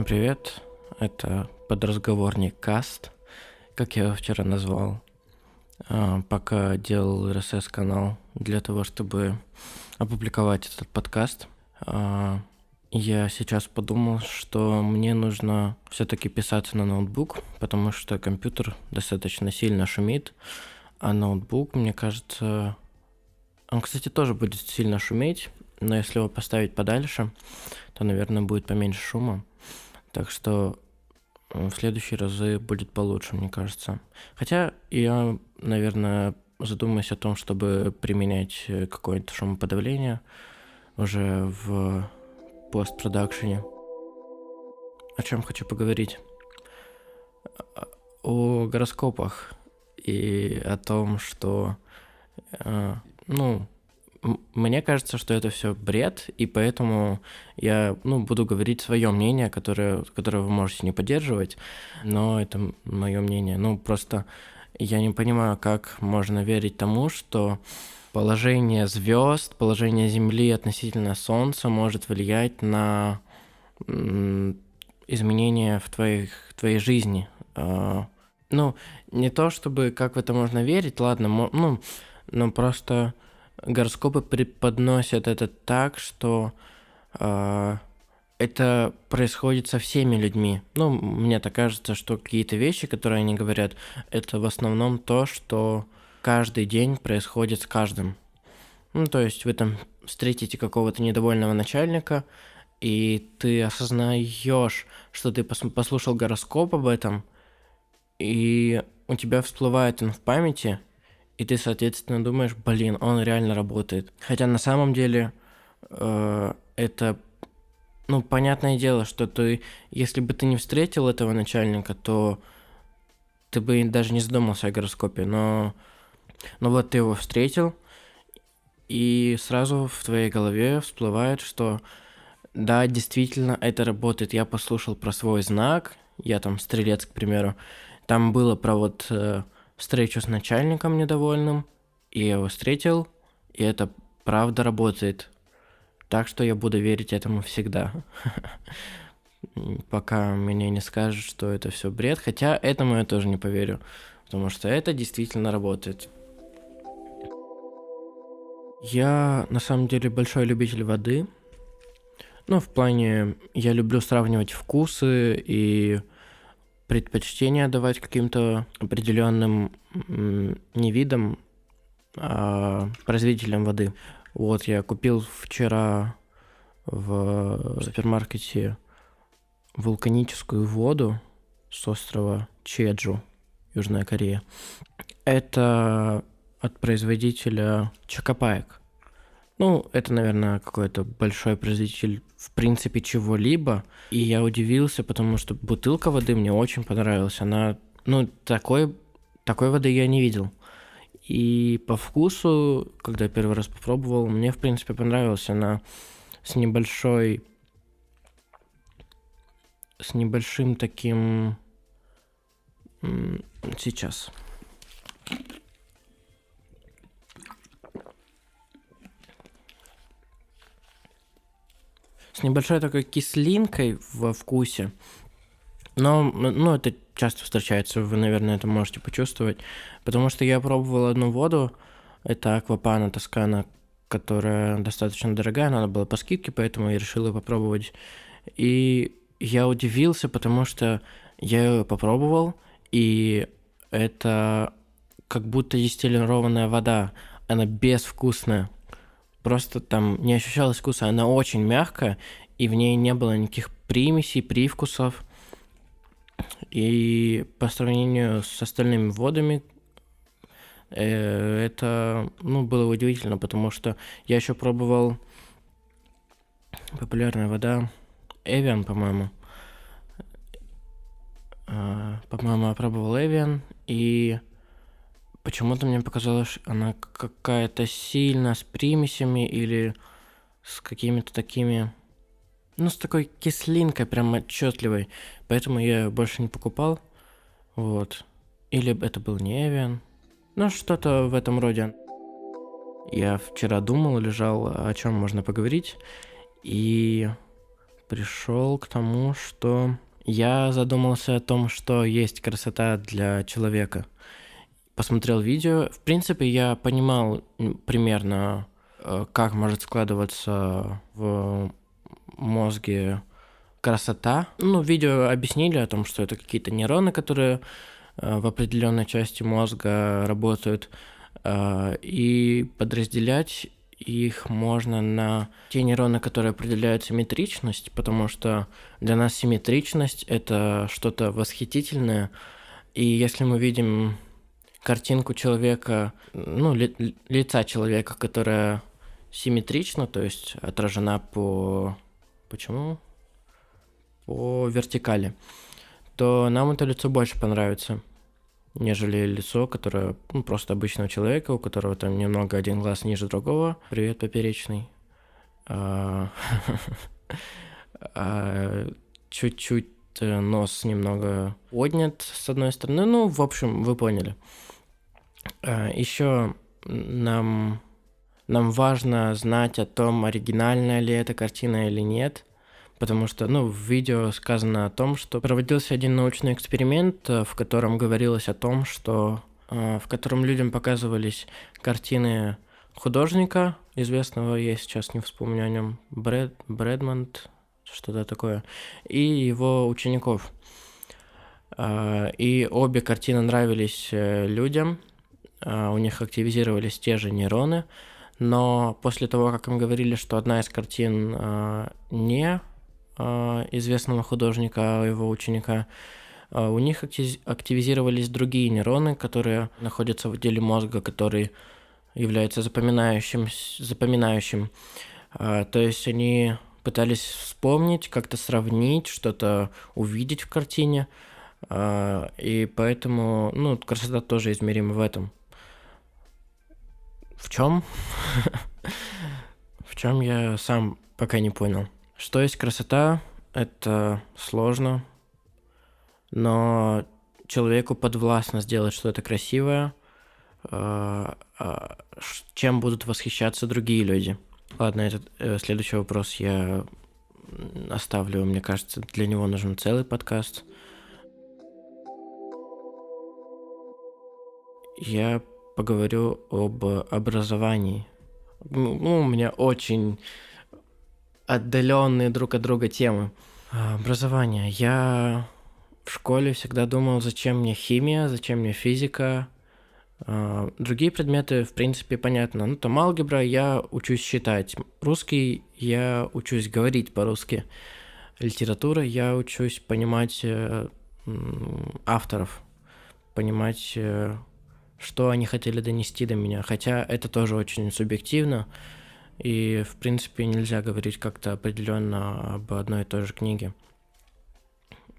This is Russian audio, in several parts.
Всем привет! Это подразговорник каст, как я его вчера назвал. А, пока делал RSS-канал для того, чтобы опубликовать этот подкаст. А, я сейчас подумал, что мне нужно все-таки писаться на ноутбук, потому что компьютер достаточно сильно шумит, а ноутбук, мне кажется, он, кстати, тоже будет сильно шуметь, но если его поставить подальше, то, наверное, будет поменьше шума. Так что в следующие разы будет получше, мне кажется. Хотя я, наверное, задумаюсь о том, чтобы применять какое-то шумоподавление уже в постпродакшене. О чем хочу поговорить? О гороскопах и о том, что, э, ну, мне кажется, что это все бред, и поэтому я ну, буду говорить свое мнение, которое, которое вы можете не поддерживать, но это мое мнение. Ну, просто я не понимаю, как можно верить тому, что положение звезд, положение Земли относительно Солнца может влиять на изменения в твоих, твоей жизни. А, ну, не то чтобы как в это можно верить, ладно, ну, но просто гороскопы преподносят это так, что э, это происходит со всеми людьми. Ну, мне так кажется, что какие-то вещи, которые они говорят, это в основном то, что каждый день происходит с каждым. Ну, то есть вы там встретите какого-то недовольного начальника, и ты осознаешь, что ты послушал гороскоп об этом, и у тебя всплывает он в памяти – и ты, соответственно, думаешь, блин, он реально работает. Хотя на самом деле э, это, ну, понятное дело, что ты, если бы ты не встретил этого начальника, то ты бы даже не задумался о гороскопе, но, но вот ты его встретил, и сразу в твоей голове всплывает, что да, действительно, это работает. Я послушал про свой знак, я там стрелец, к примеру, там было про вот э, встречу с начальником недовольным, и я его встретил, и это правда работает. Так что я буду верить этому всегда. Пока мне не скажут, что это все бред. Хотя этому я тоже не поверю. Потому что это действительно работает. Я на самом деле большой любитель воды. Ну, в плане, я люблю сравнивать вкусы и предпочтение давать каким-то определенным не видам, а производителям воды. Вот я купил вчера в супермаркете вулканическую воду с острова Чеджу, Южная Корея. Это от производителя Чакапаек. Ну, это, наверное, какой-то большой производитель, в принципе, чего-либо. И я удивился, потому что бутылка воды мне очень понравилась. Она, ну, такой, такой воды я не видел. И по вкусу, когда я первый раз попробовал, мне, в принципе, понравилась. Она с небольшой... С небольшим таким... Сейчас. С небольшой такой кислинкой во вкусе. Но, ну, это часто встречается, вы, наверное, это можете почувствовать. Потому что я пробовал одну воду, это Аквапана Тоскана, которая достаточно дорогая, надо было по скидке, поэтому я решил ее попробовать. И я удивился, потому что я ее попробовал, и это как будто дистиллированная вода, она безвкусная. Просто там не ощущалось вкуса. Она очень мягкая, и в ней не было никаких примесей, привкусов. И по сравнению с остальными водами, э, это ну, было удивительно, потому что я еще пробовал популярная вода Эвиан, по-моему. А, по-моему, я пробовал Эвиан, и Почему-то мне показалось, она какая-то сильно с примесями или с какими-то такими... Ну, с такой кислинкой прям отчетливой. Поэтому я ее больше не покупал. Вот. Или это был не Эвиан. Ну, что-то в этом роде. Я вчера думал, лежал, о чем можно поговорить. И пришел к тому, что я задумался о том, что есть красота для человека. Посмотрел видео. В принципе, я понимал примерно, э, как может складываться в мозге красота. Ну, видео объяснили о том, что это какие-то нейроны, которые э, в определенной части мозга работают, э, и подразделять их можно на те нейроны, которые определяют симметричность, потому что для нас симметричность — это что-то восхитительное. И если мы видим картинку человека, ну, ли, лица человека, которая симметрична, то есть отражена по... Почему? По вертикали, то нам это лицо больше понравится нежели лицо, которое ну, просто обычного человека, у которого там немного один глаз ниже другого. Привет, поперечный. А, а, чуть-чуть э, нос немного поднят с одной стороны. Ну, в общем, вы поняли. А, Еще нам, нам важно знать о том, оригинальная ли эта картина или нет – потому что, ну, в видео сказано о том, что проводился один научный эксперимент, э, в котором говорилось о том, что э, в котором людям показывались картины художника, известного, я сейчас не вспомню о нем, Брэд, Брэдмонт, что-то такое, и его учеников. Э, и обе картины нравились людям, у них активизировались те же нейроны, но после того, как им говорили, что одна из картин не а, известного художника, его ученика, а, у них активизировались другие нейроны, которые находятся в отделе мозга, который является запоминающим. запоминающим. А, то есть они пытались вспомнить, как-то сравнить, что-то увидеть в картине. И поэтому, ну, красота тоже измерима в этом. В чем? В чем я сам пока не понял. Что есть красота? Это сложно, но человеку подвластно сделать что-то красивое, а, а, чем будут восхищаться другие люди. Ладно, этот э, следующий вопрос я оставлю, мне кажется, для него нужен целый подкаст. Я поговорю об образовании. Ну, у меня очень отдаленные друг от друга темы. А, образование. Я в школе всегда думал, зачем мне химия, зачем мне физика. А, другие предметы, в принципе, понятно. Ну, там алгебра, я учусь считать. Русский, я учусь говорить по-русски. Литература, я учусь понимать э, авторов, понимать, э, что они хотели донести до меня. Хотя это тоже очень субъективно. И, в принципе, нельзя говорить как-то определенно об одной и той же книге.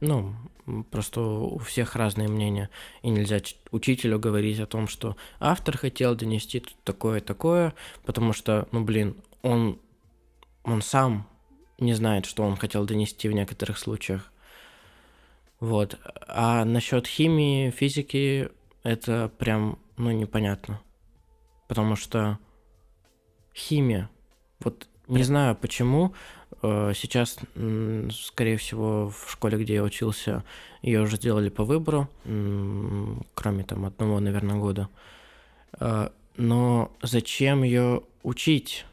Ну, просто у всех разные мнения. И нельзя учителю говорить о том, что автор хотел донести такое-такое, потому что, ну, блин, он, он сам не знает, что он хотел донести в некоторых случаях. Вот. А насчет химии, физики, это прям, ну, непонятно. Потому что химия. Вот не знаю почему. Э, сейчас, скорее всего, в школе, где я учился, ее уже сделали по выбору, кроме там одного, наверное, года. Э, но зачем ее учить?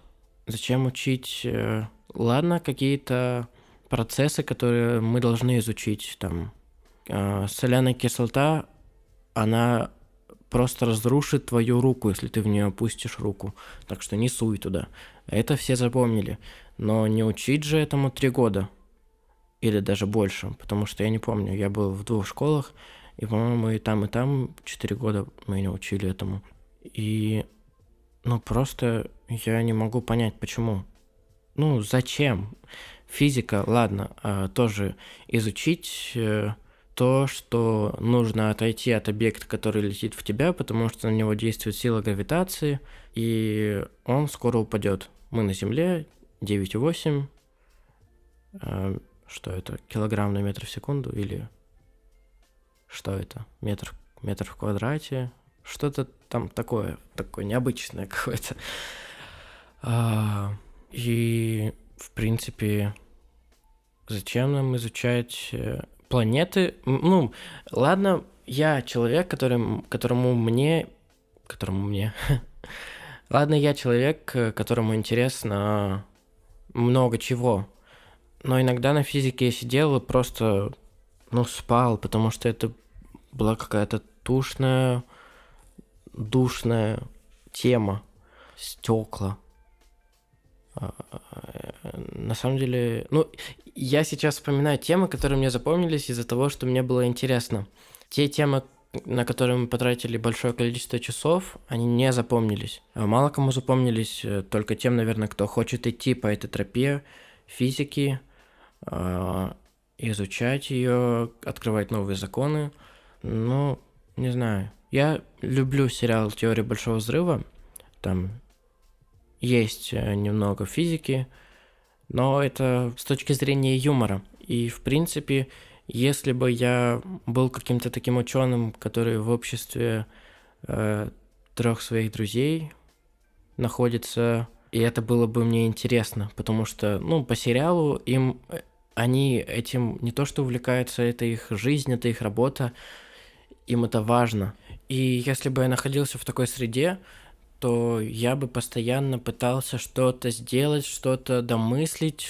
Зачем учить? Э, ладно, какие-то процессы, которые мы должны изучить. Там соляная кислота, она просто разрушит твою руку, если ты в нее опустишь руку. Так что не суй туда. Это все запомнили. Но не учить же этому три года. Или даже больше. Потому что я не помню. Я был в двух школах. И, по-моему, и там, и там четыре года мы не учили этому. И, ну, просто я не могу понять, почему. Ну, зачем? Физика, ладно, а, тоже изучить э, то, что нужно отойти от объекта, который летит в тебя, потому что на него действует сила гравитации, и он скоро упадет. Мы на Земле 9,8. Э, что это? Килограмм на метр в секунду или что это? Метр, метр в квадрате? Что-то там такое, такое необычное какое-то. А, и, в принципе, Зачем нам изучать э, планеты? Ну, ладно, я человек, которым, которому мне... Которому мне... Ладно, я человек, которому интересно много чего. Но иногда на физике я сидел и просто, ну, спал, потому что это была какая-то тушная, душная тема. Стекла. А, на самом деле, ну, я сейчас вспоминаю темы, которые мне запомнились из-за того, что мне было интересно. Те темы, на которые мы потратили большое количество часов, они не запомнились. А мало кому запомнились, э, только тем, наверное, кто хочет идти по этой тропе физики, изучать ее, открывать новые законы. Ну, не знаю. Я люблю сериал «Теория большого взрыва». Там есть э, немного физики, но это с точки зрения юмора. И, в принципе, если бы я был каким-то таким ученым, который в обществе э, трех своих друзей находится, и это было бы мне интересно, потому что, ну, по сериалу им э, они этим не то что увлекаются, это их жизнь, это их работа, им это важно. И если бы я находился в такой среде, то я бы постоянно пытался что-то сделать, что-то домыслить,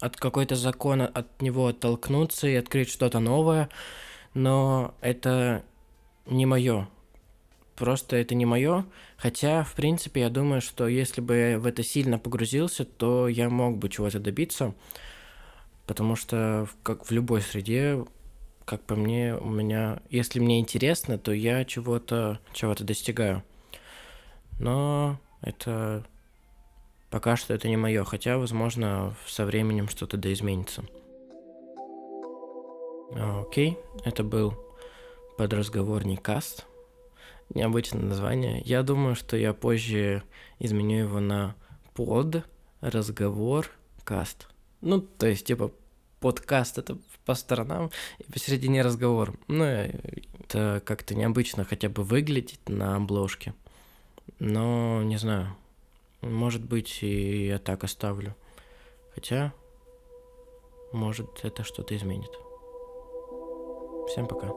от какой-то закона от него оттолкнуться и открыть что-то новое, но это не мое. Просто это не мое. Хотя, в принципе, я думаю, что если бы я в это сильно погрузился, то я мог бы чего-то добиться. Потому что, как в любой среде, как по мне, у меня, если мне интересно, то я чего-то чего-то достигаю. Но это пока что это не мое, хотя, возможно, со временем что-то да изменится. Окей, это был подразговорный каст. Необычное название. Я думаю, что я позже изменю его на под разговор каст. Ну, то есть, типа, подкаст это по сторонам и посередине разговор. Ну, это как-то необычно хотя бы выглядеть на обложке. Но не знаю. Может быть, и я так оставлю. Хотя, может, это что-то изменит. Всем пока.